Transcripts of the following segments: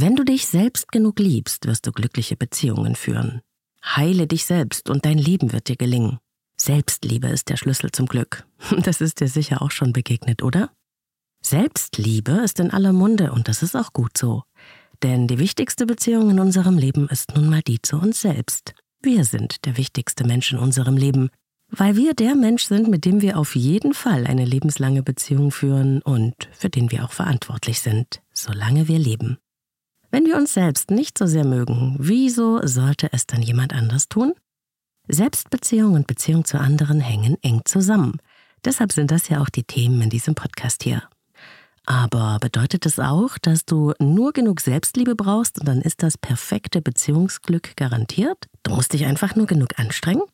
Wenn du dich selbst genug liebst, wirst du glückliche Beziehungen führen. Heile dich selbst und dein Leben wird dir gelingen. Selbstliebe ist der Schlüssel zum Glück. Das ist dir sicher auch schon begegnet, oder? Selbstliebe ist in aller Munde und das ist auch gut so. Denn die wichtigste Beziehung in unserem Leben ist nun mal die zu uns selbst. Wir sind der wichtigste Mensch in unserem Leben, weil wir der Mensch sind, mit dem wir auf jeden Fall eine lebenslange Beziehung führen und für den wir auch verantwortlich sind, solange wir leben. Wenn wir uns selbst nicht so sehr mögen, wieso sollte es dann jemand anders tun? Selbstbeziehung und Beziehung zu anderen hängen eng zusammen. Deshalb sind das ja auch die Themen in diesem Podcast hier. Aber bedeutet es auch, dass du nur genug Selbstliebe brauchst und dann ist das perfekte Beziehungsglück garantiert? Du musst dich einfach nur genug anstrengen?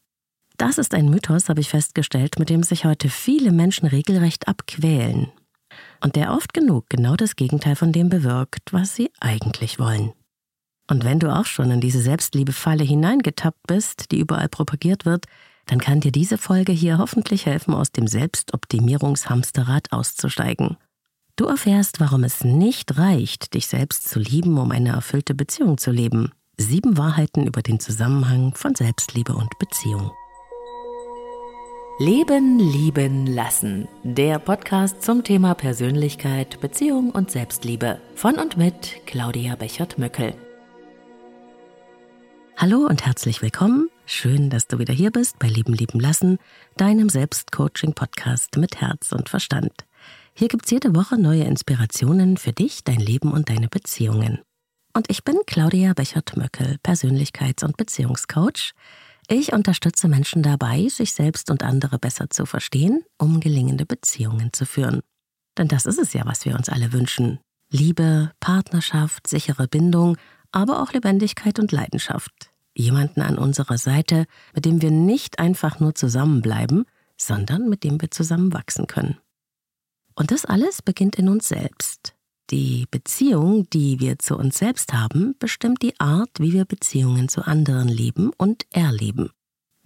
Das ist ein Mythos, habe ich festgestellt, mit dem sich heute viele Menschen regelrecht abquälen. Und der oft genug genau das Gegenteil von dem bewirkt, was sie eigentlich wollen. Und wenn du auch schon in diese Selbstliebe-Falle hineingetappt bist, die überall propagiert wird, dann kann dir diese Folge hier hoffentlich helfen, aus dem Selbstoptimierungshamsterrad auszusteigen. Du erfährst, warum es nicht reicht, dich selbst zu lieben, um eine erfüllte Beziehung zu leben. Sieben Wahrheiten über den Zusammenhang von Selbstliebe und Beziehung. Leben, lieben, lassen. Der Podcast zum Thema Persönlichkeit, Beziehung und Selbstliebe. Von und mit Claudia Bechert-Möckel. Hallo und herzlich willkommen. Schön, dass du wieder hier bist bei Leben, lieben, lassen, deinem Selbstcoaching-Podcast mit Herz und Verstand. Hier gibt's jede Woche neue Inspirationen für dich, dein Leben und deine Beziehungen. Und ich bin Claudia Bechert-Möckel, Persönlichkeits- und Beziehungscoach. Ich unterstütze Menschen dabei, sich selbst und andere besser zu verstehen, um gelingende Beziehungen zu führen. Denn das ist es ja, was wir uns alle wünschen. Liebe, Partnerschaft, sichere Bindung, aber auch Lebendigkeit und Leidenschaft. Jemanden an unserer Seite, mit dem wir nicht einfach nur zusammenbleiben, sondern mit dem wir zusammen wachsen können. Und das alles beginnt in uns selbst. Die Beziehung, die wir zu uns selbst haben, bestimmt die Art, wie wir Beziehungen zu anderen leben und erleben.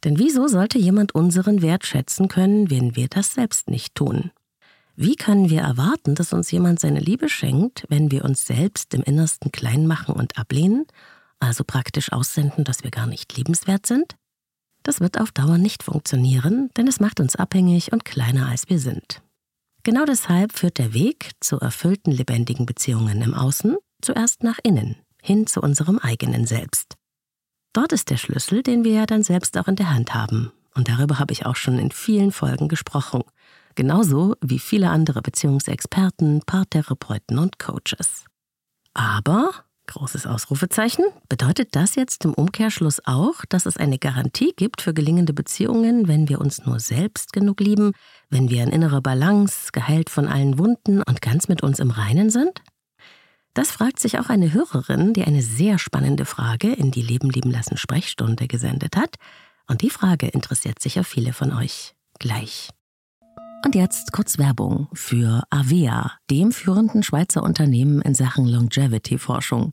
Denn wieso sollte jemand unseren Wert schätzen können, wenn wir das selbst nicht tun? Wie können wir erwarten, dass uns jemand seine Liebe schenkt, wenn wir uns selbst im Innersten klein machen und ablehnen, also praktisch aussenden, dass wir gar nicht liebenswert sind? Das wird auf Dauer nicht funktionieren, denn es macht uns abhängig und kleiner als wir sind. Genau deshalb führt der Weg zu erfüllten lebendigen Beziehungen im Außen zuerst nach innen, hin zu unserem eigenen Selbst. Dort ist der Schlüssel, den wir ja dann selbst auch in der Hand haben. Und darüber habe ich auch schon in vielen Folgen gesprochen. Genauso wie viele andere Beziehungsexperten, Paartherapeuten und Coaches. Aber Großes Ausrufezeichen. Bedeutet das jetzt im Umkehrschluss auch, dass es eine Garantie gibt für gelingende Beziehungen, wenn wir uns nur selbst genug lieben, wenn wir in innerer Balance, geheilt von allen Wunden und ganz mit uns im Reinen sind? Das fragt sich auch eine Hörerin, die eine sehr spannende Frage in die Leben lieben lassen Sprechstunde gesendet hat. Und die Frage interessiert sicher viele von euch. Gleich. Und jetzt kurz Werbung für Avea, dem führenden Schweizer Unternehmen in Sachen Longevity-Forschung.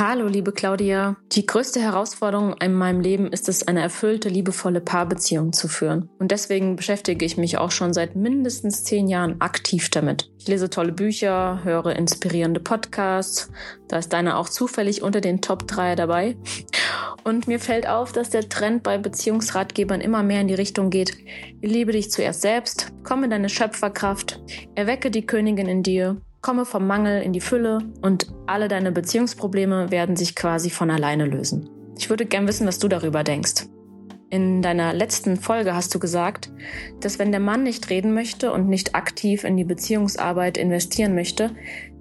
Hallo, liebe Claudia. Die größte Herausforderung in meinem Leben ist es, eine erfüllte, liebevolle Paarbeziehung zu führen. Und deswegen beschäftige ich mich auch schon seit mindestens zehn Jahren aktiv damit. Ich lese tolle Bücher, höre inspirierende Podcasts. Da ist deine auch zufällig unter den Top 3 dabei. Und mir fällt auf, dass der Trend bei Beziehungsratgebern immer mehr in die Richtung geht. Liebe dich zuerst selbst, komm in deine Schöpferkraft, erwecke die Königin in dir Komme vom Mangel in die Fülle und alle deine Beziehungsprobleme werden sich quasi von alleine lösen. Ich würde gern wissen, was du darüber denkst. In deiner letzten Folge hast du gesagt, dass wenn der Mann nicht reden möchte und nicht aktiv in die Beziehungsarbeit investieren möchte,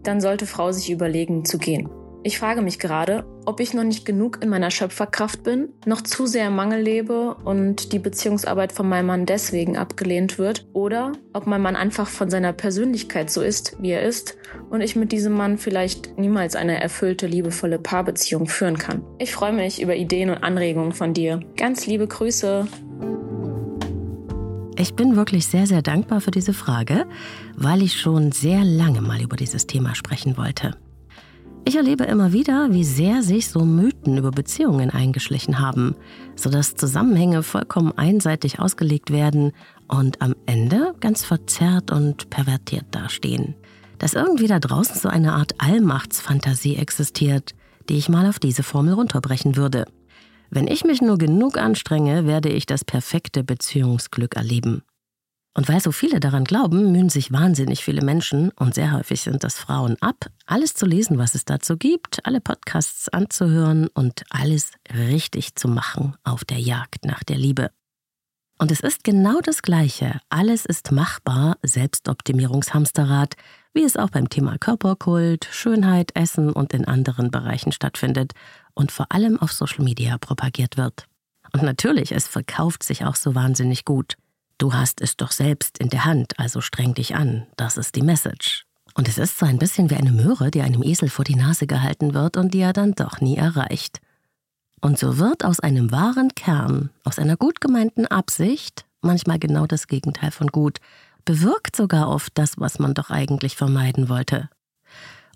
dann sollte Frau sich überlegen zu gehen. Ich frage mich gerade, ob ich noch nicht genug in meiner Schöpferkraft bin, noch zu sehr im Mangel lebe und die Beziehungsarbeit von meinem Mann deswegen abgelehnt wird, oder ob mein Mann einfach von seiner Persönlichkeit so ist, wie er ist, und ich mit diesem Mann vielleicht niemals eine erfüllte, liebevolle Paarbeziehung führen kann. Ich freue mich über Ideen und Anregungen von dir. Ganz liebe Grüße. Ich bin wirklich sehr, sehr dankbar für diese Frage, weil ich schon sehr lange mal über dieses Thema sprechen wollte. Ich erlebe immer wieder, wie sehr sich so Mythen über Beziehungen eingeschlichen haben, sodass Zusammenhänge vollkommen einseitig ausgelegt werden und am Ende ganz verzerrt und pervertiert dastehen. Dass irgendwie da draußen so eine Art Allmachtsfantasie existiert, die ich mal auf diese Formel runterbrechen würde. Wenn ich mich nur genug anstrenge, werde ich das perfekte Beziehungsglück erleben. Und weil so viele daran glauben, mühen sich wahnsinnig viele Menschen, und sehr häufig sind das Frauen, ab, alles zu lesen, was es dazu gibt, alle Podcasts anzuhören und alles richtig zu machen auf der Jagd nach der Liebe. Und es ist genau das Gleiche. Alles ist machbar, Selbstoptimierungshamsterrad, wie es auch beim Thema Körperkult, Schönheit, Essen und in anderen Bereichen stattfindet und vor allem auf Social Media propagiert wird. Und natürlich, es verkauft sich auch so wahnsinnig gut. Du hast es doch selbst in der Hand, also streng dich an. Das ist die Message. Und es ist so ein bisschen wie eine Möhre, die einem Esel vor die Nase gehalten wird und die er dann doch nie erreicht. Und so wird aus einem wahren Kern, aus einer gut gemeinten Absicht, manchmal genau das Gegenteil von gut, bewirkt sogar oft das, was man doch eigentlich vermeiden wollte.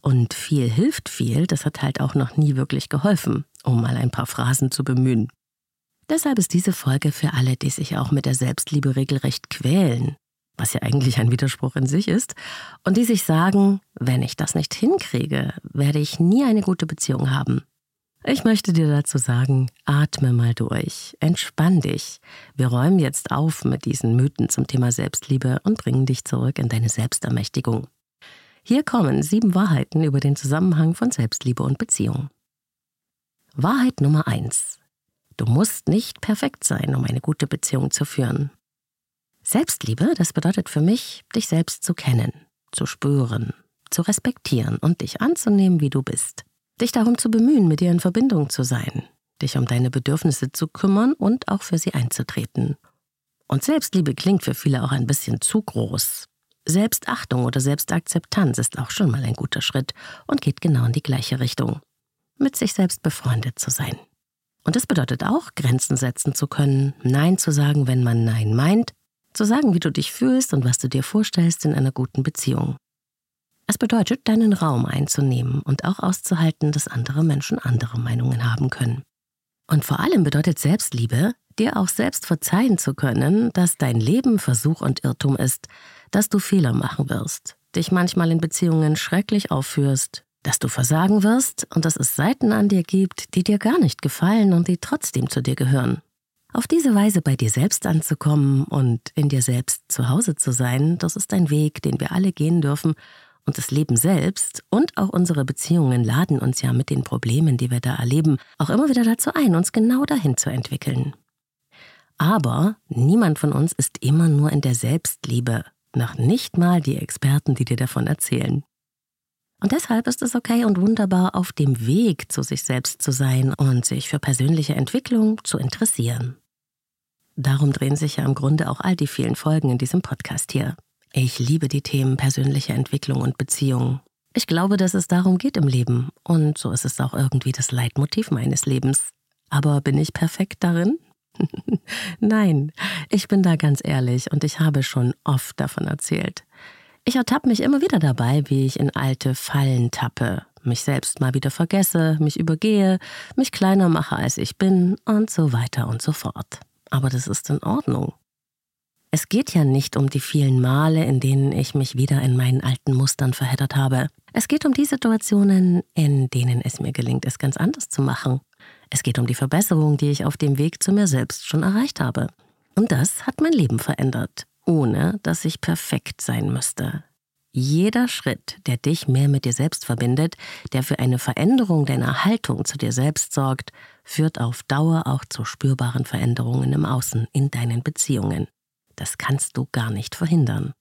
Und viel hilft viel, das hat halt auch noch nie wirklich geholfen, um mal ein paar Phrasen zu bemühen. Deshalb ist diese Folge für alle, die sich auch mit der Selbstliebe regelrecht quälen, was ja eigentlich ein Widerspruch in sich ist, und die sich sagen, wenn ich das nicht hinkriege, werde ich nie eine gute Beziehung haben. Ich möchte dir dazu sagen, atme mal durch, entspann dich. Wir räumen jetzt auf mit diesen Mythen zum Thema Selbstliebe und bringen dich zurück in deine Selbstermächtigung. Hier kommen sieben Wahrheiten über den Zusammenhang von Selbstliebe und Beziehung. Wahrheit Nummer eins: Du musst nicht perfekt sein, um eine gute Beziehung zu führen. Selbstliebe, das bedeutet für mich, dich selbst zu kennen, zu spüren, zu respektieren und dich anzunehmen, wie du bist. Dich darum zu bemühen, mit dir in Verbindung zu sein, dich um deine Bedürfnisse zu kümmern und auch für sie einzutreten. Und Selbstliebe klingt für viele auch ein bisschen zu groß. Selbstachtung oder Selbstakzeptanz ist auch schon mal ein guter Schritt und geht genau in die gleiche Richtung. Mit sich selbst befreundet zu sein. Und das bedeutet auch, Grenzen setzen zu können, Nein zu sagen, wenn man Nein meint, zu sagen, wie du dich fühlst und was du dir vorstellst in einer guten Beziehung. Es bedeutet, deinen Raum einzunehmen und auch auszuhalten, dass andere Menschen andere Meinungen haben können. Und vor allem bedeutet Selbstliebe, dir auch selbst verzeihen zu können, dass dein Leben Versuch und Irrtum ist, dass du Fehler machen wirst, dich manchmal in Beziehungen schrecklich aufführst, dass du versagen wirst und dass es Seiten an dir gibt, die dir gar nicht gefallen und die trotzdem zu dir gehören. Auf diese Weise bei dir selbst anzukommen und in dir selbst zu Hause zu sein, das ist ein Weg, den wir alle gehen dürfen, und das Leben selbst und auch unsere Beziehungen laden uns ja mit den Problemen, die wir da erleben, auch immer wieder dazu ein, uns genau dahin zu entwickeln. Aber niemand von uns ist immer nur in der Selbstliebe, noch nicht mal die Experten, die dir davon erzählen. Und deshalb ist es okay und wunderbar, auf dem Weg zu sich selbst zu sein und sich für persönliche Entwicklung zu interessieren. Darum drehen sich ja im Grunde auch all die vielen Folgen in diesem Podcast hier. Ich liebe die Themen persönliche Entwicklung und Beziehung. Ich glaube, dass es darum geht im Leben. Und so ist es auch irgendwie das Leitmotiv meines Lebens. Aber bin ich perfekt darin? Nein, ich bin da ganz ehrlich und ich habe schon oft davon erzählt. Ich ertappe mich immer wieder dabei, wie ich in alte Fallen tappe, mich selbst mal wieder vergesse, mich übergehe, mich kleiner mache, als ich bin und so weiter und so fort. Aber das ist in Ordnung. Es geht ja nicht um die vielen Male, in denen ich mich wieder in meinen alten Mustern verheddert habe. Es geht um die Situationen, in denen es mir gelingt, es ganz anders zu machen. Es geht um die Verbesserung, die ich auf dem Weg zu mir selbst schon erreicht habe. Und das hat mein Leben verändert, ohne dass ich perfekt sein müsste. Jeder Schritt, der dich mehr mit dir selbst verbindet, der für eine Veränderung deiner Haltung zu dir selbst sorgt, führt auf Dauer auch zu spürbaren Veränderungen im Außen, in deinen Beziehungen. Das kannst du gar nicht verhindern.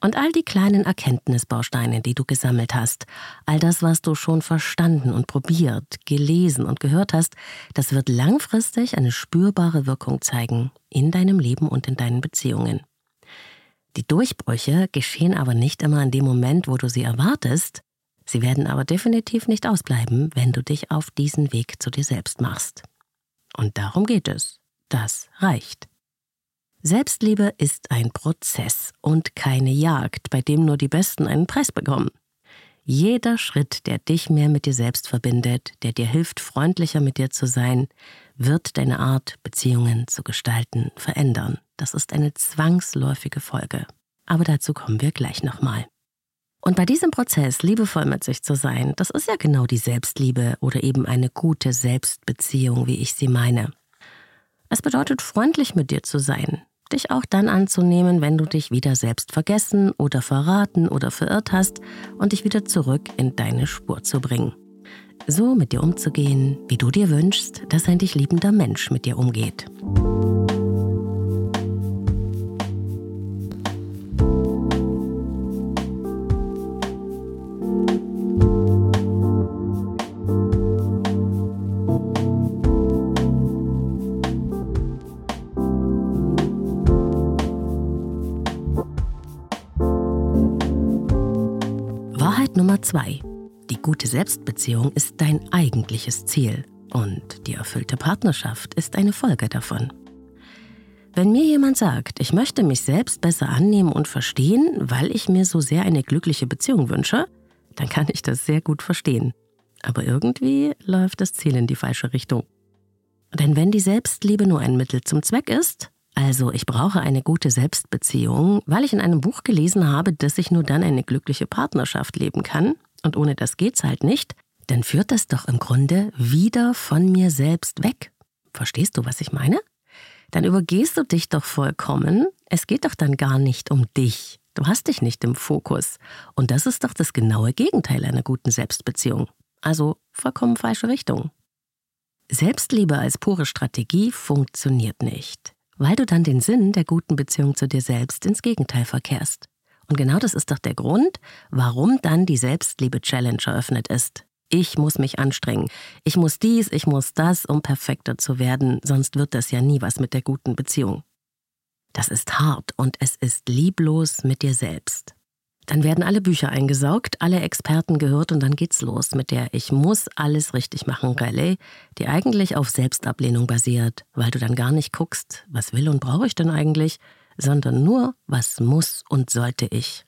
Und all die kleinen Erkenntnisbausteine, die du gesammelt hast, all das, was du schon verstanden und probiert, gelesen und gehört hast, das wird langfristig eine spürbare Wirkung zeigen in deinem Leben und in deinen Beziehungen. Die Durchbrüche geschehen aber nicht immer in dem Moment, wo du sie erwartest, sie werden aber definitiv nicht ausbleiben, wenn du dich auf diesen Weg zu dir selbst machst. Und darum geht es. Das reicht. Selbstliebe ist ein Prozess und keine Jagd, bei dem nur die Besten einen Preis bekommen. Jeder Schritt, der dich mehr mit dir selbst verbindet, der dir hilft, freundlicher mit dir zu sein, wird deine Art, Beziehungen zu gestalten, verändern. Das ist eine zwangsläufige Folge. Aber dazu kommen wir gleich nochmal. Und bei diesem Prozess, liebevoll mit sich zu sein, das ist ja genau die Selbstliebe oder eben eine gute Selbstbeziehung, wie ich sie meine. Es bedeutet, freundlich mit dir zu sein, dich auch dann anzunehmen, wenn du dich wieder selbst vergessen oder verraten oder verirrt hast und dich wieder zurück in deine Spur zu bringen. So mit dir umzugehen, wie du dir wünschst, dass ein dich liebender Mensch mit dir umgeht. Nummer zwei. Die gute Selbstbeziehung ist dein eigentliches Ziel und die erfüllte Partnerschaft ist eine Folge davon. Wenn mir jemand sagt, ich möchte mich selbst besser annehmen und verstehen, weil ich mir so sehr eine glückliche Beziehung wünsche, dann kann ich das sehr gut verstehen. Aber irgendwie läuft das Ziel in die falsche Richtung. Denn wenn die Selbstliebe nur ein Mittel zum Zweck ist, also ich brauche eine gute Selbstbeziehung, weil ich in einem Buch gelesen habe, dass ich nur dann eine glückliche Partnerschaft leben kann, und ohne das geht's halt nicht, dann führt das doch im Grunde wieder von mir selbst weg. Verstehst du, was ich meine? Dann übergehst du dich doch vollkommen. Es geht doch dann gar nicht um dich. Du hast dich nicht im Fokus. Und das ist doch das genaue Gegenteil einer guten Selbstbeziehung. Also vollkommen falsche Richtung. Selbstliebe als pure Strategie funktioniert nicht weil du dann den Sinn der guten Beziehung zu dir selbst ins Gegenteil verkehrst. Und genau das ist doch der Grund, warum dann die Selbstliebe-Challenge eröffnet ist. Ich muss mich anstrengen. Ich muss dies, ich muss das, um perfekter zu werden, sonst wird das ja nie was mit der guten Beziehung. Das ist hart und es ist lieblos mit dir selbst. Dann werden alle Bücher eingesaugt, alle Experten gehört und dann geht's los mit der Ich muss alles richtig machen Rallye, die eigentlich auf Selbstablehnung basiert, weil du dann gar nicht guckst, was will und brauche ich denn eigentlich, sondern nur, was muss und sollte ich.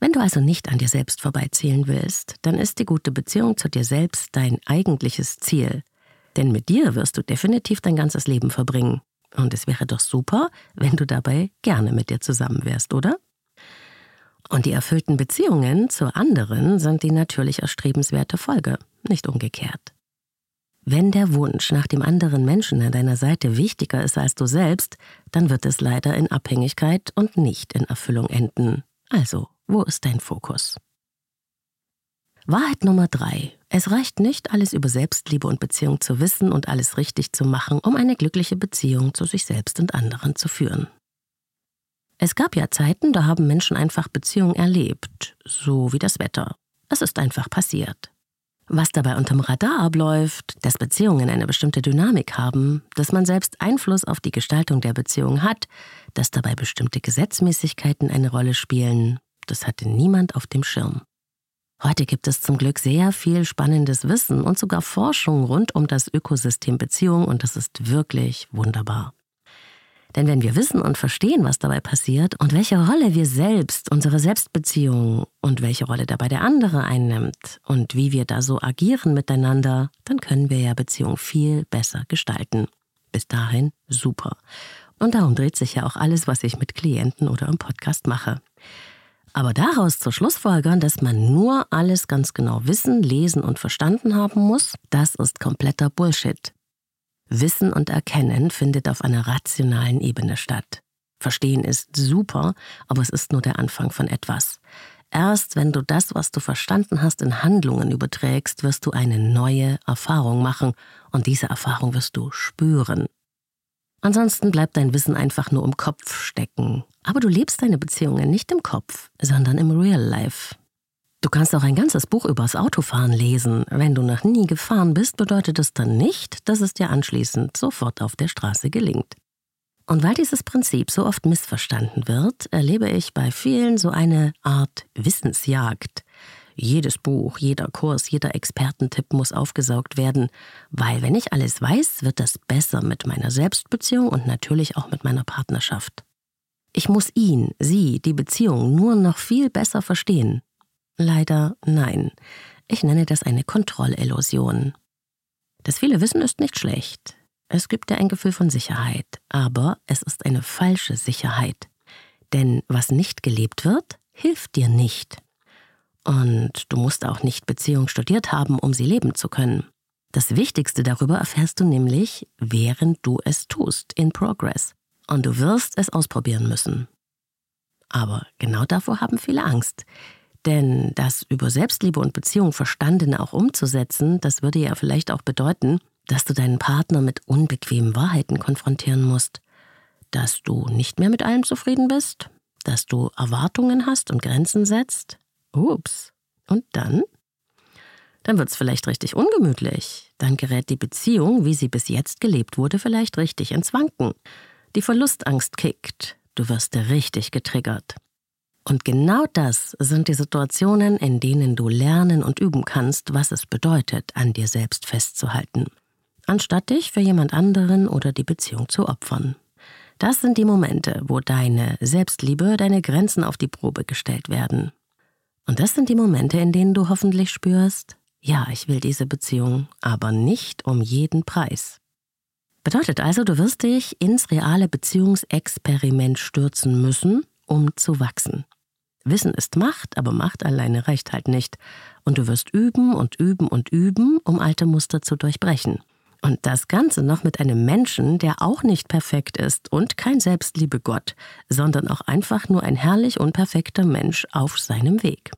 Wenn du also nicht an dir selbst vorbeizählen willst, dann ist die gute Beziehung zu dir selbst dein eigentliches Ziel. Denn mit dir wirst du definitiv dein ganzes Leben verbringen. Und es wäre doch super, wenn du dabei gerne mit dir zusammen wärst, oder? Und die erfüllten Beziehungen zu anderen sind die natürlich erstrebenswerte Folge, nicht umgekehrt. Wenn der Wunsch nach dem anderen Menschen an deiner Seite wichtiger ist als du selbst, dann wird es leider in Abhängigkeit und nicht in Erfüllung enden. Also, wo ist dein Fokus? Wahrheit Nummer drei. Es reicht nicht, alles über Selbstliebe und Beziehung zu wissen und alles richtig zu machen, um eine glückliche Beziehung zu sich selbst und anderen zu führen. Es gab ja Zeiten, da haben Menschen einfach Beziehungen erlebt, so wie das Wetter. Es ist einfach passiert. Was dabei unterm Radar abläuft, dass Beziehungen eine bestimmte Dynamik haben, dass man selbst Einfluss auf die Gestaltung der Beziehung hat, dass dabei bestimmte Gesetzmäßigkeiten eine Rolle spielen, das hatte niemand auf dem Schirm. Heute gibt es zum Glück sehr viel spannendes Wissen und sogar Forschung rund um das Ökosystem Beziehung und das ist wirklich wunderbar. Denn wenn wir wissen und verstehen, was dabei passiert und welche Rolle wir selbst, unsere Selbstbeziehung und welche Rolle dabei der andere einnimmt und wie wir da so agieren miteinander, dann können wir ja Beziehung viel besser gestalten. Bis dahin super. Und darum dreht sich ja auch alles, was ich mit Klienten oder im Podcast mache. Aber daraus zu Schlussfolgern, dass man nur alles ganz genau wissen, lesen und verstanden haben muss, das ist kompletter Bullshit. Wissen und Erkennen findet auf einer rationalen Ebene statt. Verstehen ist super, aber es ist nur der Anfang von etwas. Erst wenn du das, was du verstanden hast, in Handlungen überträgst, wirst du eine neue Erfahrung machen und diese Erfahrung wirst du spüren. Ansonsten bleibt dein Wissen einfach nur im Kopf stecken. Aber du lebst deine Beziehungen nicht im Kopf, sondern im Real Life. Du kannst auch ein ganzes Buch übers Autofahren lesen. Wenn du noch nie gefahren bist, bedeutet es dann nicht, dass es dir anschließend sofort auf der Straße gelingt. Und weil dieses Prinzip so oft missverstanden wird, erlebe ich bei vielen so eine Art Wissensjagd. Jedes Buch, jeder Kurs, jeder Expertentipp muss aufgesaugt werden, weil wenn ich alles weiß, wird das besser mit meiner Selbstbeziehung und natürlich auch mit meiner Partnerschaft. Ich muss ihn, sie, die Beziehung nur noch viel besser verstehen. Leider nein. Ich nenne das eine Kontrollillusion. Das viele Wissen ist nicht schlecht. Es gibt dir ein Gefühl von Sicherheit, aber es ist eine falsche Sicherheit. Denn was nicht gelebt wird, hilft dir nicht. Und du musst auch nicht Beziehung studiert haben, um sie leben zu können. Das Wichtigste darüber erfährst du nämlich, während du es tust, in Progress. Und du wirst es ausprobieren müssen. Aber genau davor haben viele Angst. Denn das über Selbstliebe und Beziehung Verstandene auch umzusetzen, das würde ja vielleicht auch bedeuten, dass du deinen Partner mit unbequemen Wahrheiten konfrontieren musst, dass du nicht mehr mit allem zufrieden bist, dass du Erwartungen hast und Grenzen setzt, Ups. Und dann? Dann wird's vielleicht richtig ungemütlich. Dann gerät die Beziehung, wie sie bis jetzt gelebt wurde, vielleicht richtig ins Wanken. Die Verlustangst kickt. Du wirst richtig getriggert. Und genau das sind die Situationen, in denen du lernen und üben kannst, was es bedeutet, an dir selbst festzuhalten, anstatt dich für jemand anderen oder die Beziehung zu opfern. Das sind die Momente, wo deine Selbstliebe, deine Grenzen auf die Probe gestellt werden. Und das sind die Momente, in denen du hoffentlich spürst, ja, ich will diese Beziehung, aber nicht um jeden Preis. Bedeutet also, du wirst dich ins reale Beziehungsexperiment stürzen müssen, um zu wachsen. Wissen ist Macht, aber Macht alleine reicht halt nicht. Und du wirst üben und üben und üben, um alte Muster zu durchbrechen. Und das Ganze noch mit einem Menschen, der auch nicht perfekt ist und kein Selbstliebe-Gott, sondern auch einfach nur ein herrlich unperfekter Mensch auf seinem Weg.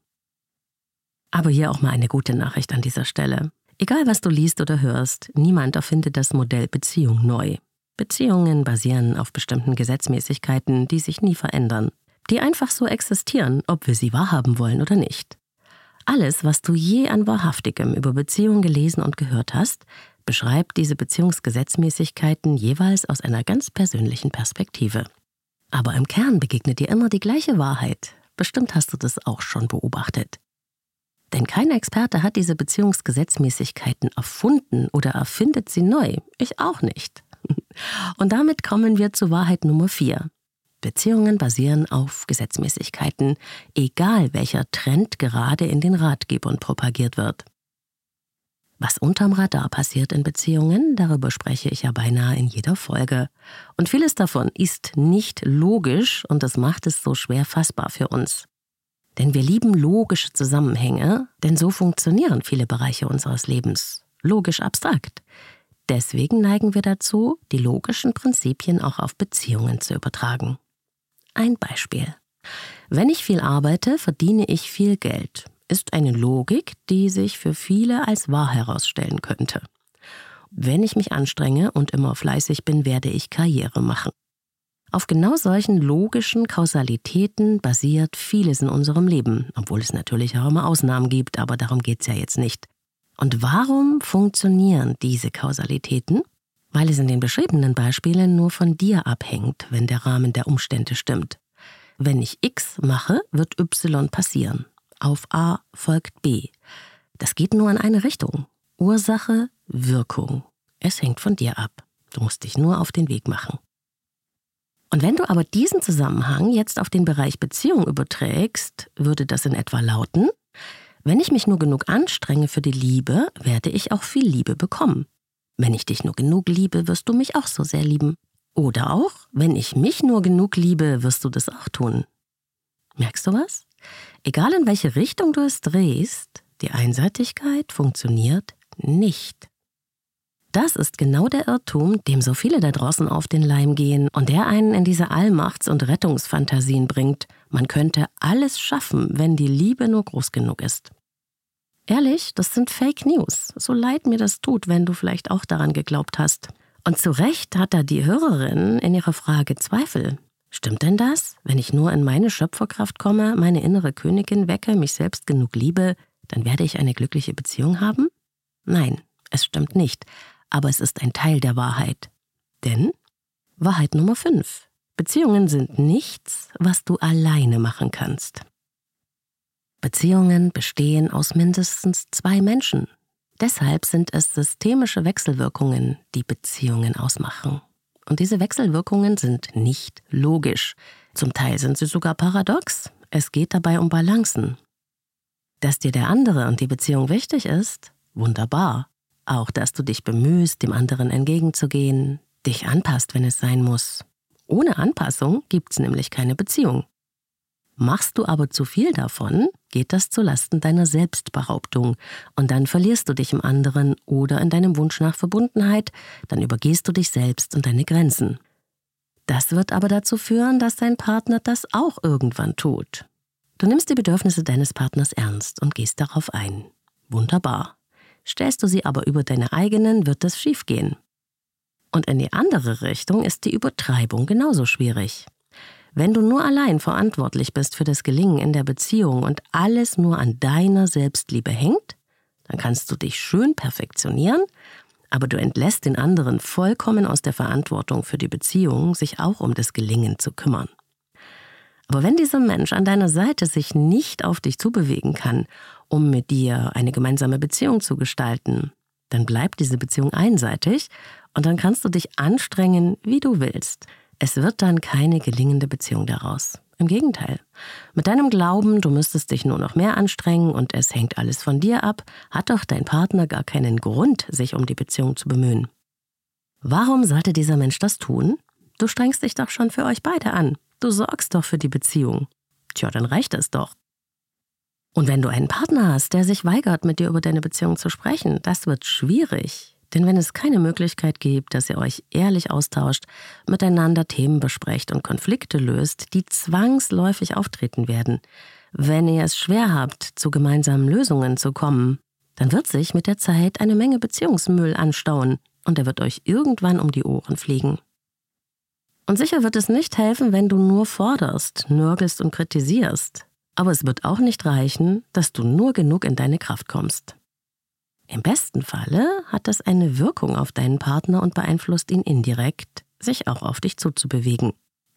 Aber hier auch mal eine gute Nachricht an dieser Stelle. Egal was du liest oder hörst, niemand erfindet das Modell Beziehung neu. Beziehungen basieren auf bestimmten Gesetzmäßigkeiten, die sich nie verändern, die einfach so existieren, ob wir sie wahrhaben wollen oder nicht. Alles, was du je an Wahrhaftigem über Beziehungen gelesen und gehört hast, beschreibt diese Beziehungsgesetzmäßigkeiten jeweils aus einer ganz persönlichen Perspektive. Aber im Kern begegnet dir immer die gleiche Wahrheit. Bestimmt hast du das auch schon beobachtet. Denn kein Experte hat diese Beziehungsgesetzmäßigkeiten erfunden oder erfindet sie neu. Ich auch nicht. Und damit kommen wir zu Wahrheit Nummer 4. Beziehungen basieren auf Gesetzmäßigkeiten, egal welcher Trend gerade in den Ratgebern propagiert wird. Was unterm Radar passiert in Beziehungen, darüber spreche ich ja beinahe in jeder Folge. Und vieles davon ist nicht logisch und das macht es so schwer fassbar für uns. Denn wir lieben logische Zusammenhänge, denn so funktionieren viele Bereiche unseres Lebens. Logisch abstrakt. Deswegen neigen wir dazu, die logischen Prinzipien auch auf Beziehungen zu übertragen. Ein Beispiel. Wenn ich viel arbeite, verdiene ich viel Geld ist eine Logik, die sich für viele als wahr herausstellen könnte. Wenn ich mich anstrenge und immer fleißig bin, werde ich Karriere machen. Auf genau solchen logischen Kausalitäten basiert vieles in unserem Leben, obwohl es natürlich auch immer Ausnahmen gibt, aber darum geht es ja jetzt nicht. Und warum funktionieren diese Kausalitäten? Weil es in den beschriebenen Beispielen nur von dir abhängt, wenn der Rahmen der Umstände stimmt. Wenn ich X mache, wird Y passieren auf A folgt B. Das geht nur in eine Richtung. Ursache, Wirkung. Es hängt von dir ab. Du musst dich nur auf den Weg machen. Und wenn du aber diesen Zusammenhang jetzt auf den Bereich Beziehung überträgst, würde das in etwa lauten, wenn ich mich nur genug anstrenge für die Liebe, werde ich auch viel Liebe bekommen. Wenn ich dich nur genug liebe, wirst du mich auch so sehr lieben. Oder auch, wenn ich mich nur genug liebe, wirst du das auch tun. Merkst du was? Egal in welche Richtung du es drehst, die Einseitigkeit funktioniert nicht. Das ist genau der Irrtum, dem so viele da draußen auf den Leim gehen und der einen in diese Allmachts- und Rettungsfantasien bringt. Man könnte alles schaffen, wenn die Liebe nur groß genug ist. Ehrlich, das sind Fake News. So leid mir das tut, wenn du vielleicht auch daran geglaubt hast. Und zu Recht hat da die Hörerin in ihrer Frage Zweifel. Stimmt denn das? Wenn ich nur in meine Schöpferkraft komme, meine innere Königin wecke, mich selbst genug liebe, dann werde ich eine glückliche Beziehung haben? Nein, es stimmt nicht aber es ist ein Teil der Wahrheit. Denn Wahrheit Nummer 5. Beziehungen sind nichts, was du alleine machen kannst. Beziehungen bestehen aus mindestens zwei Menschen. Deshalb sind es systemische Wechselwirkungen, die Beziehungen ausmachen. Und diese Wechselwirkungen sind nicht logisch. Zum Teil sind sie sogar paradox. Es geht dabei um Balancen. Dass dir der andere und die Beziehung wichtig ist, wunderbar. Auch, dass du dich bemühst, dem anderen entgegenzugehen, dich anpasst, wenn es sein muss. Ohne Anpassung gibt's nämlich keine Beziehung. Machst du aber zu viel davon, geht das zu Lasten deiner Selbstbehauptung und dann verlierst du dich im anderen oder in deinem Wunsch nach Verbundenheit, dann übergehst du dich selbst und deine Grenzen. Das wird aber dazu führen, dass dein Partner das auch irgendwann tut. Du nimmst die Bedürfnisse deines Partners ernst und gehst darauf ein. Wunderbar. Stellst du sie aber über deine eigenen, wird es schiefgehen. Und in die andere Richtung ist die Übertreibung genauso schwierig. Wenn du nur allein verantwortlich bist für das Gelingen in der Beziehung und alles nur an deiner Selbstliebe hängt, dann kannst du dich schön perfektionieren, aber du entlässt den anderen vollkommen aus der Verantwortung für die Beziehung, sich auch um das Gelingen zu kümmern. Aber wenn dieser Mensch an deiner Seite sich nicht auf dich zubewegen kann um mit dir eine gemeinsame Beziehung zu gestalten, dann bleibt diese Beziehung einseitig und dann kannst du dich anstrengen, wie du willst. Es wird dann keine gelingende Beziehung daraus. Im Gegenteil. Mit deinem Glauben, du müsstest dich nur noch mehr anstrengen und es hängt alles von dir ab, hat doch dein Partner gar keinen Grund, sich um die Beziehung zu bemühen. Warum sollte dieser Mensch das tun? Du strengst dich doch schon für euch beide an. Du sorgst doch für die Beziehung. Tja, dann reicht es doch. Und wenn du einen Partner hast, der sich weigert, mit dir über deine Beziehung zu sprechen, das wird schwierig. Denn wenn es keine Möglichkeit gibt, dass ihr euch ehrlich austauscht, miteinander Themen besprecht und Konflikte löst, die zwangsläufig auftreten werden, wenn ihr es schwer habt, zu gemeinsamen Lösungen zu kommen, dann wird sich mit der Zeit eine Menge Beziehungsmüll anstauen und er wird euch irgendwann um die Ohren fliegen. Und sicher wird es nicht helfen, wenn du nur forderst, nörgelst und kritisierst. Aber es wird auch nicht reichen, dass du nur genug in deine Kraft kommst. Im besten Falle hat das eine Wirkung auf deinen Partner und beeinflusst ihn indirekt, sich auch auf dich zuzubewegen.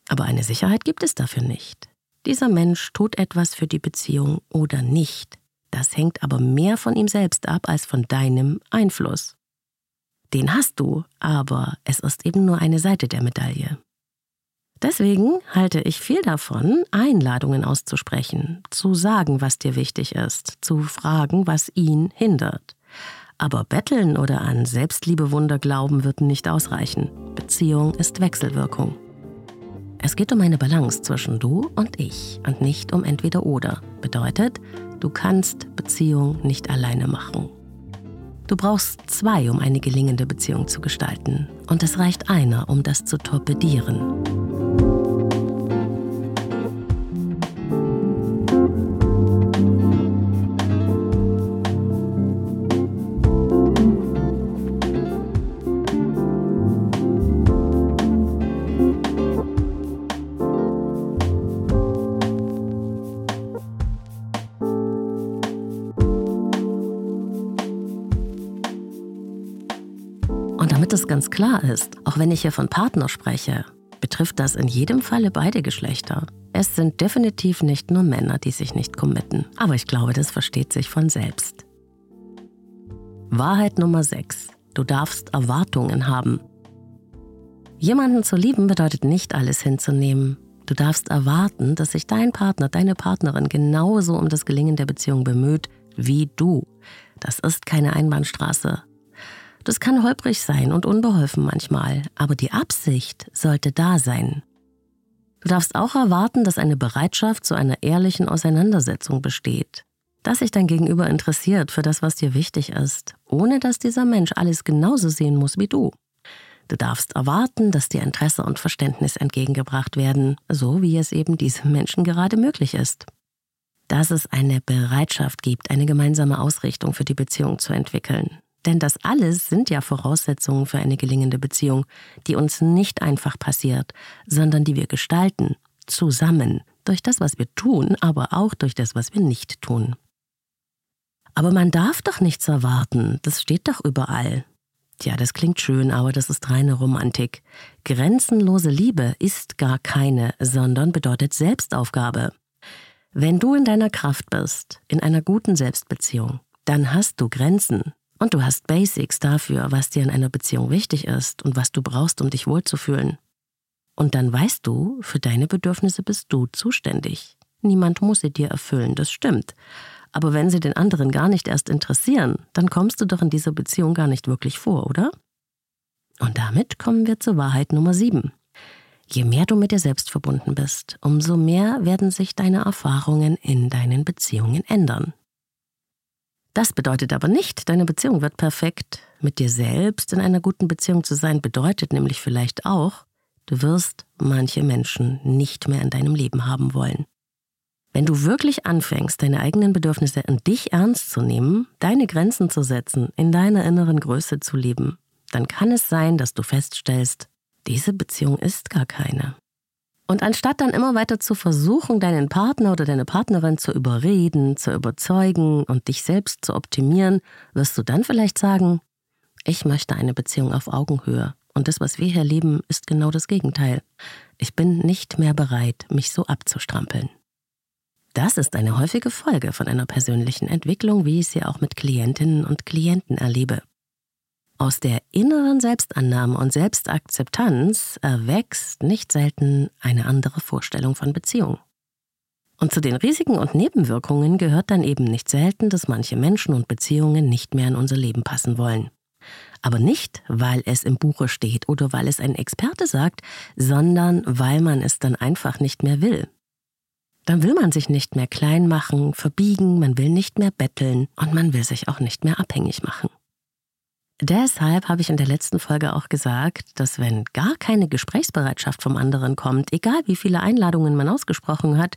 Aber eine Sicherheit gibt es dafür nicht. Dieser Mensch tut etwas für die Beziehung oder nicht. Das hängt aber mehr von ihm selbst ab als von deinem Einfluss. Den hast du, aber es ist eben nur eine Seite der Medaille. Deswegen halte ich viel davon, Einladungen auszusprechen, zu sagen, was dir wichtig ist, zu fragen, was ihn hindert. Aber betteln oder an Selbstliebewunder glauben wird nicht ausreichen. Beziehung ist Wechselwirkung. Es geht um eine Balance zwischen du und ich und nicht um entweder oder. Bedeutet, du kannst Beziehung nicht alleine machen. Du brauchst zwei, um eine gelingende Beziehung zu gestalten. Und es reicht einer, um das zu torpedieren. Es ganz klar ist, auch wenn ich hier von Partner spreche, betrifft das in jedem Falle beide Geschlechter. Es sind definitiv nicht nur Männer, die sich nicht committen. Aber ich glaube, das versteht sich von selbst. Wahrheit Nummer 6. Du darfst Erwartungen haben. Jemanden zu lieben bedeutet nicht alles hinzunehmen. Du darfst erwarten, dass sich dein Partner, deine Partnerin genauso um das Gelingen der Beziehung bemüht wie du. Das ist keine Einbahnstraße. Das kann holprig sein und unbeholfen manchmal, aber die Absicht sollte da sein. Du darfst auch erwarten, dass eine Bereitschaft zu einer ehrlichen Auseinandersetzung besteht. Dass sich dein Gegenüber interessiert für das, was dir wichtig ist, ohne dass dieser Mensch alles genauso sehen muss wie du. Du darfst erwarten, dass dir Interesse und Verständnis entgegengebracht werden, so wie es eben diesem Menschen gerade möglich ist. Dass es eine Bereitschaft gibt, eine gemeinsame Ausrichtung für die Beziehung zu entwickeln. Denn das alles sind ja Voraussetzungen für eine gelingende Beziehung, die uns nicht einfach passiert, sondern die wir gestalten, zusammen, durch das, was wir tun, aber auch durch das, was wir nicht tun. Aber man darf doch nichts erwarten, das steht doch überall. Tja, das klingt schön, aber das ist reine Romantik. Grenzenlose Liebe ist gar keine, sondern bedeutet Selbstaufgabe. Wenn du in deiner Kraft bist, in einer guten Selbstbeziehung, dann hast du Grenzen und du hast Basics dafür, was dir in einer Beziehung wichtig ist und was du brauchst, um dich wohlzufühlen. Und dann weißt du, für deine Bedürfnisse bist du zuständig. Niemand muss sie dir erfüllen, das stimmt. Aber wenn sie den anderen gar nicht erst interessieren, dann kommst du doch in dieser Beziehung gar nicht wirklich vor, oder? Und damit kommen wir zur Wahrheit Nummer 7. Je mehr du mit dir selbst verbunden bist, umso mehr werden sich deine Erfahrungen in deinen Beziehungen ändern. Das bedeutet aber nicht, deine Beziehung wird perfekt. Mit dir selbst in einer guten Beziehung zu sein bedeutet nämlich vielleicht auch, du wirst manche Menschen nicht mehr in deinem Leben haben wollen. Wenn du wirklich anfängst, deine eigenen Bedürfnisse in dich ernst zu nehmen, deine Grenzen zu setzen, in deiner inneren Größe zu leben, dann kann es sein, dass du feststellst, diese Beziehung ist gar keine. Und anstatt dann immer weiter zu versuchen, deinen Partner oder deine Partnerin zu überreden, zu überzeugen und dich selbst zu optimieren, wirst du dann vielleicht sagen, ich möchte eine Beziehung auf Augenhöhe. Und das, was wir hier leben, ist genau das Gegenteil. Ich bin nicht mehr bereit, mich so abzustrampeln. Das ist eine häufige Folge von einer persönlichen Entwicklung, wie ich sie auch mit Klientinnen und Klienten erlebe. Aus der inneren Selbstannahme und Selbstakzeptanz erwächst nicht selten eine andere Vorstellung von Beziehung. Und zu den Risiken und Nebenwirkungen gehört dann eben nicht selten, dass manche Menschen und Beziehungen nicht mehr in unser Leben passen wollen. Aber nicht, weil es im Buche steht oder weil es ein Experte sagt, sondern weil man es dann einfach nicht mehr will. Dann will man sich nicht mehr klein machen, verbiegen, man will nicht mehr betteln und man will sich auch nicht mehr abhängig machen. Deshalb habe ich in der letzten Folge auch gesagt, dass wenn gar keine Gesprächsbereitschaft vom anderen kommt, egal wie viele Einladungen man ausgesprochen hat,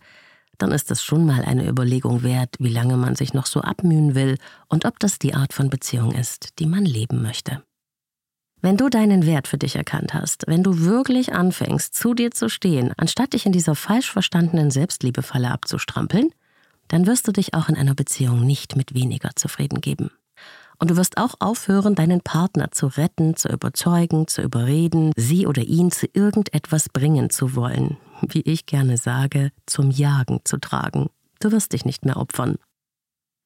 dann ist es schon mal eine Überlegung wert, wie lange man sich noch so abmühen will und ob das die Art von Beziehung ist, die man leben möchte. Wenn du deinen Wert für dich erkannt hast, wenn du wirklich anfängst, zu dir zu stehen, anstatt dich in dieser falsch verstandenen Selbstliebefalle abzustrampeln, dann wirst du dich auch in einer Beziehung nicht mit weniger zufrieden geben. Und du wirst auch aufhören, deinen Partner zu retten, zu überzeugen, zu überreden, sie oder ihn zu irgendetwas bringen zu wollen, wie ich gerne sage, zum Jagen zu tragen. Du wirst dich nicht mehr opfern.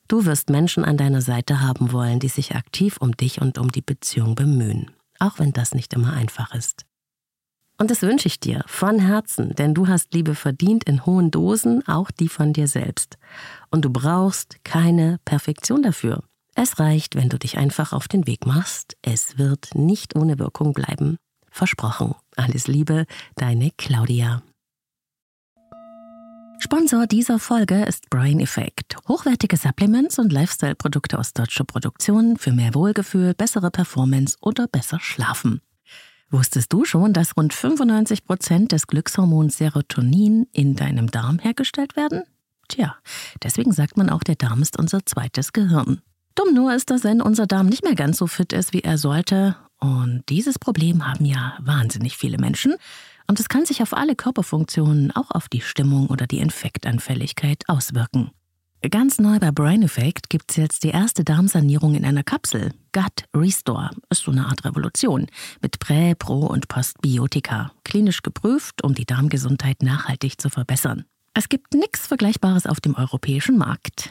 Du wirst Menschen an deiner Seite haben wollen, die sich aktiv um dich und um die Beziehung bemühen auch wenn das nicht immer einfach ist. Und das wünsche ich dir von Herzen, denn du hast Liebe verdient in hohen Dosen, auch die von dir selbst. Und du brauchst keine Perfektion dafür. Es reicht, wenn du dich einfach auf den Weg machst. Es wird nicht ohne Wirkung bleiben. Versprochen. Alles Liebe, deine Claudia. Sponsor dieser Folge ist Brain Effect. Hochwertige Supplements und Lifestyle-Produkte aus deutscher Produktion für mehr Wohlgefühl, bessere Performance oder besser schlafen. Wusstest du schon, dass rund 95 Prozent des Glückshormons Serotonin in deinem Darm hergestellt werden? Tja, deswegen sagt man auch, der Darm ist unser zweites Gehirn. Dumm nur ist, dass wenn unser Darm nicht mehr ganz so fit ist, wie er sollte, und dieses Problem haben ja wahnsinnig viele Menschen, und es kann sich auf alle Körperfunktionen, auch auf die Stimmung oder die Infektanfälligkeit auswirken. Ganz neu bei Brain Effect gibt es jetzt die erste Darmsanierung in einer Kapsel. Gut Restore ist so eine Art Revolution mit Prä-, Pro- und Postbiotika. Klinisch geprüft, um die Darmgesundheit nachhaltig zu verbessern. Es gibt nichts Vergleichbares auf dem europäischen Markt.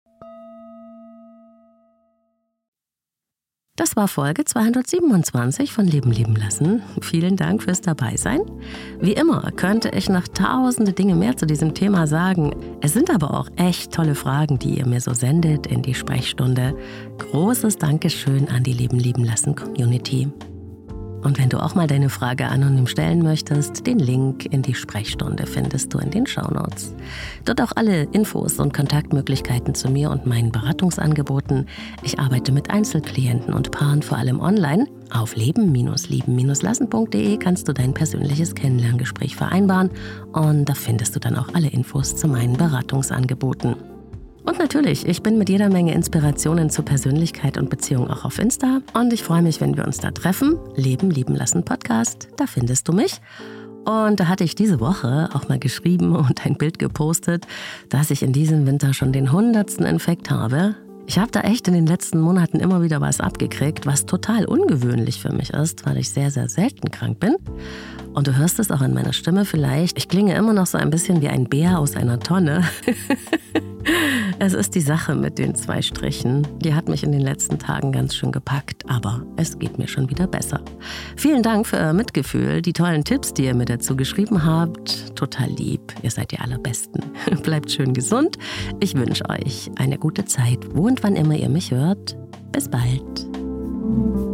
Das war Folge 227 von Leben leben lassen. Vielen Dank fürs Dabeisein. Wie immer könnte ich noch tausende Dinge mehr zu diesem Thema sagen. Es sind aber auch echt tolle Fragen, die ihr mir so sendet in die Sprechstunde. Großes Dankeschön an die Leben leben lassen Community. Und wenn du auch mal deine Frage anonym stellen möchtest, den Link in die Sprechstunde findest du in den Shownotes. Dort auch alle Infos und Kontaktmöglichkeiten zu mir und meinen Beratungsangeboten. Ich arbeite mit Einzelklienten und Paaren vor allem online. Auf leben-lieben-lassen.de kannst du dein persönliches Kennenlerngespräch vereinbaren und da findest du dann auch alle Infos zu meinen Beratungsangeboten. Und natürlich, ich bin mit jeder Menge Inspirationen zur Persönlichkeit und Beziehung auch auf Insta. Und ich freue mich, wenn wir uns da treffen. Leben, lieben lassen Podcast, da findest du mich. Und da hatte ich diese Woche auch mal geschrieben und ein Bild gepostet, dass ich in diesem Winter schon den hundertsten Infekt habe. Ich habe da echt in den letzten Monaten immer wieder was abgekriegt, was total ungewöhnlich für mich ist, weil ich sehr, sehr selten krank bin. Und du hörst es auch in meiner Stimme vielleicht. Ich klinge immer noch so ein bisschen wie ein Bär aus einer Tonne. es ist die Sache mit den zwei Strichen. Die hat mich in den letzten Tagen ganz schön gepackt, aber es geht mir schon wieder besser. Vielen Dank für euer Mitgefühl, die tollen Tipps, die ihr mir dazu geschrieben habt. Total lieb. Ihr seid die Allerbesten. Bleibt schön gesund. Ich wünsche euch eine gute Zeit, wo und wann immer ihr mich hört. Bis bald.